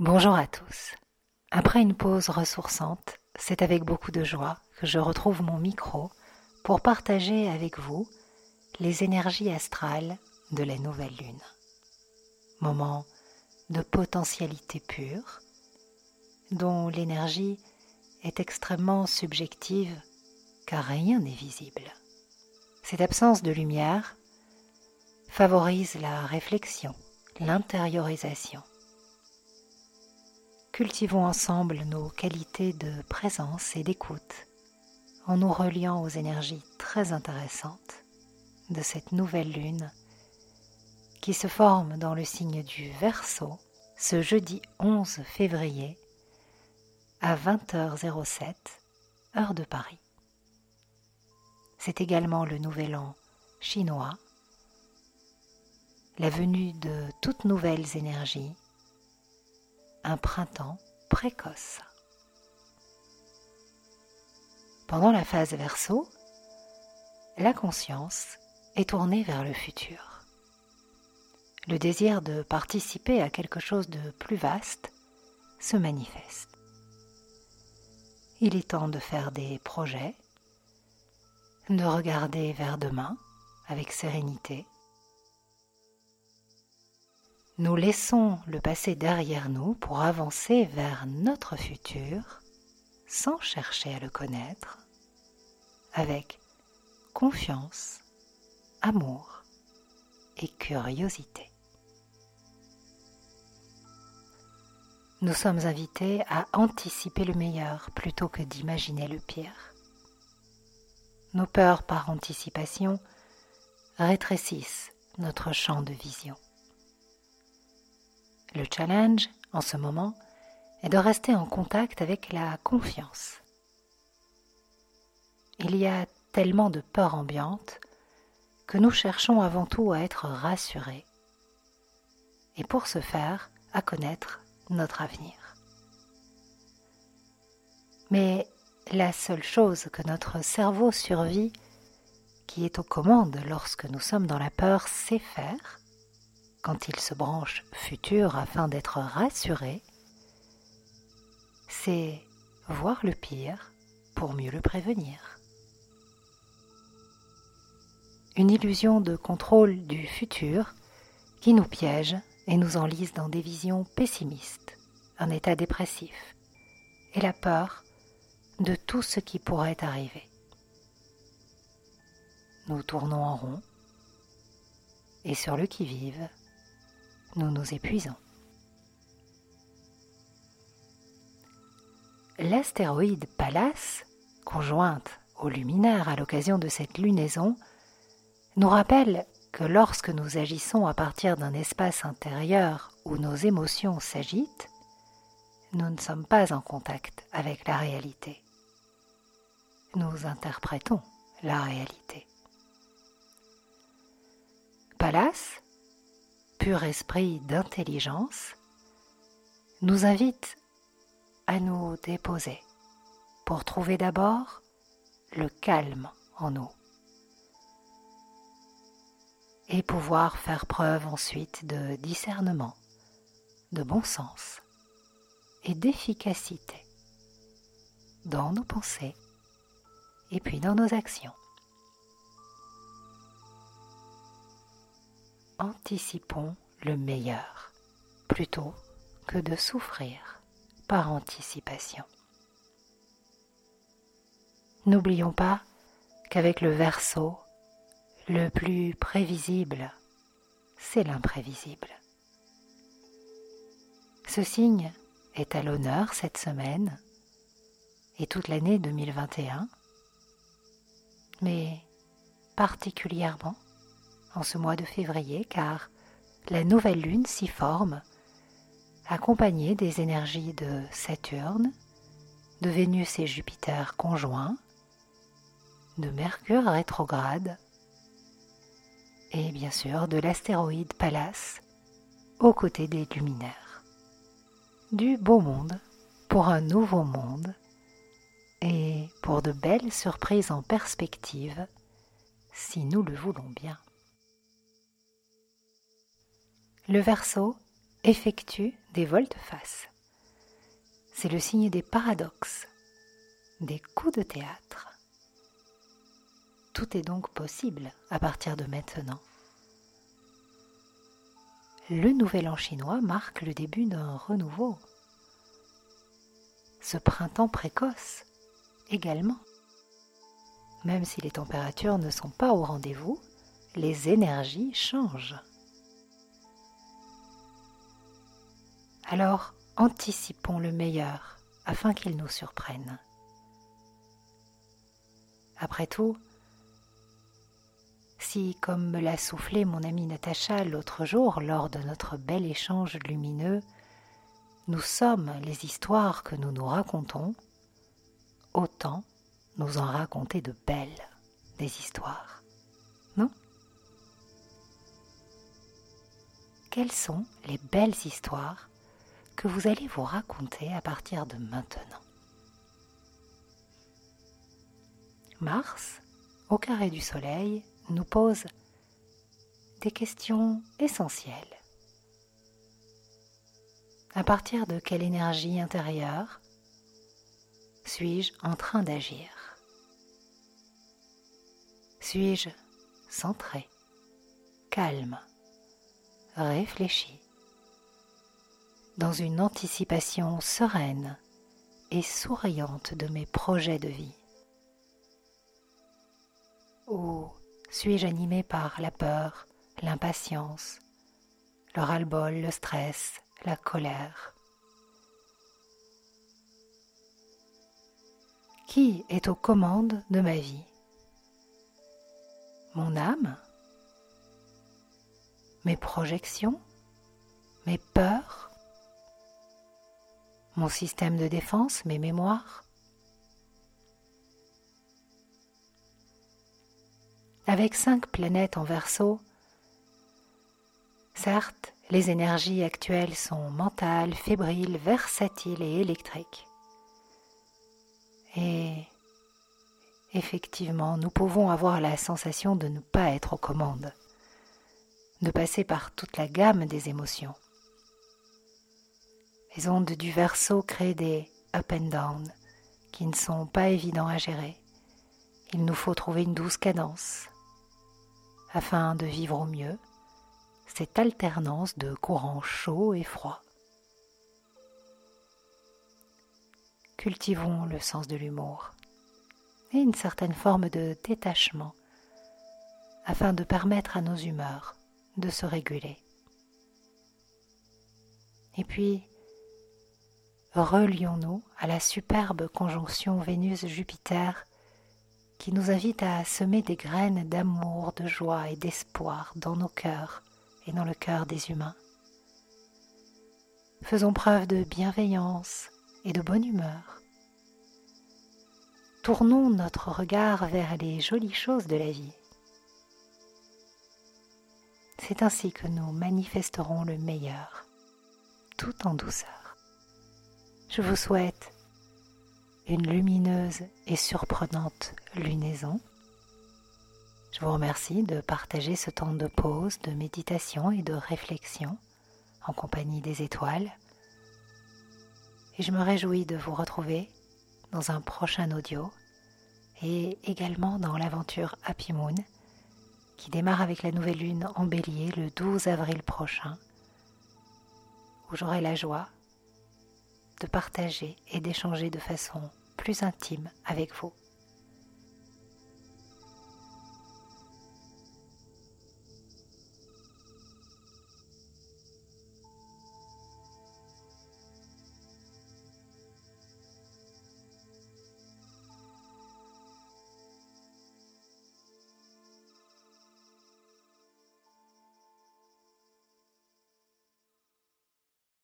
Bonjour à tous. Après une pause ressourçante, c'est avec beaucoup de joie que je retrouve mon micro pour partager avec vous les énergies astrales de la nouvelle lune. Moment de potentialité pure, dont l'énergie est extrêmement subjective car rien n'est visible. Cette absence de lumière favorise la réflexion, l'intériorisation cultivons ensemble nos qualités de présence et d'écoute en nous reliant aux énergies très intéressantes de cette nouvelle lune qui se forme dans le signe du Verseau ce jeudi 11 février à 20h07 heure de Paris. C'est également le nouvel an chinois, la venue de toutes nouvelles énergies un printemps précoce. Pendant la phase verso, la conscience est tournée vers le futur. Le désir de participer à quelque chose de plus vaste se manifeste. Il est temps de faire des projets, de regarder vers demain avec sérénité nous laissons le passé derrière nous pour avancer vers notre futur sans chercher à le connaître, avec confiance, amour et curiosité. Nous sommes invités à anticiper le meilleur plutôt que d'imaginer le pire. Nos peurs par anticipation rétrécissent notre champ de vision. Le challenge, en ce moment, est de rester en contact avec la confiance. Il y a tellement de peur ambiante que nous cherchons avant tout à être rassurés et pour ce faire à connaître notre avenir. Mais la seule chose que notre cerveau survit, qui est aux commandes lorsque nous sommes dans la peur, sait faire, quand il se branche futur afin d'être rassuré, c'est voir le pire pour mieux le prévenir. Une illusion de contrôle du futur qui nous piège et nous enlise dans des visions pessimistes, un état dépressif et la peur de tout ce qui pourrait arriver. Nous tournons en rond et sur le qui-vive, nous nous épuisons. L'astéroïde Pallas, conjointe au luminaire à l'occasion de cette lunaison, nous rappelle que lorsque nous agissons à partir d'un espace intérieur où nos émotions s'agitent, nous ne sommes pas en contact avec la réalité. Nous interprétons la réalité. Pallas pur esprit d'intelligence, nous invite à nous déposer pour trouver d'abord le calme en nous et pouvoir faire preuve ensuite de discernement, de bon sens et d'efficacité dans nos pensées et puis dans nos actions. Anticipons le meilleur plutôt que de souffrir par anticipation. N'oublions pas qu'avec le verso, le plus prévisible, c'est l'imprévisible. Ce signe est à l'honneur cette semaine et toute l'année 2021, mais particulièrement en ce mois de février car la nouvelle lune s'y forme, accompagnée des énergies de Saturne, de Vénus et Jupiter conjoints, de Mercure rétrograde et bien sûr de l'astéroïde Pallas aux côtés des luminaires. Du beau monde pour un nouveau monde et pour de belles surprises en perspective si nous le voulons bien. Le Verseau effectue des volte-face. C'est le signe des paradoxes, des coups de théâtre. Tout est donc possible à partir de maintenant. Le nouvel an chinois marque le début d'un renouveau. Ce printemps précoce également. Même si les températures ne sont pas au rendez-vous, les énergies changent. Alors anticipons le meilleur afin qu'il nous surprenne. Après tout, si, comme me l'a soufflé mon amie Natacha l'autre jour lors de notre bel échange lumineux, nous sommes les histoires que nous nous racontons, autant nous en raconter de belles des histoires, non? Quelles sont les belles histoires que vous allez vous raconter à partir de maintenant. Mars, au carré du Soleil, nous pose des questions essentielles. À partir de quelle énergie intérieure suis-je en train d'agir? Suis-je centré, calme, réfléchi, dans une anticipation sereine et souriante de mes projets de vie. Ou suis-je animé par la peur, l'impatience, le ras-le-bol, le stress, la colère? Qui est aux commandes de ma vie? Mon âme? Mes projections? Mes peurs? Mon système de défense Mes mémoires Avec cinq planètes en verso, certes, les énergies actuelles sont mentales, fébriles, versatiles et électriques. Et effectivement, nous pouvons avoir la sensation de ne pas être aux commandes, de passer par toute la gamme des émotions. Les ondes du verso créent des up and down qui ne sont pas évidents à gérer. Il nous faut trouver une douce cadence afin de vivre au mieux cette alternance de courants chauds et froids. cultivons le sens de l'humour et une certaine forme de détachement afin de permettre à nos humeurs de se réguler. Et puis, relions-nous à la superbe conjonction Vénus-Jupiter qui nous invite à semer des graines d'amour, de joie et d'espoir dans nos cœurs et dans le cœur des humains. Faisons preuve de bienveillance, et de bonne humeur. Tournons notre regard vers les jolies choses de la vie. C'est ainsi que nous manifesterons le meilleur, tout en douceur. Je vous souhaite une lumineuse et surprenante lunaison. Je vous remercie de partager ce temps de pause, de méditation et de réflexion en compagnie des étoiles et je me réjouis de vous retrouver dans un prochain audio et également dans l'aventure Happy Moon qui démarre avec la nouvelle lune en bélier le 12 avril prochain où j'aurai la joie de partager et d'échanger de façon plus intime avec vous.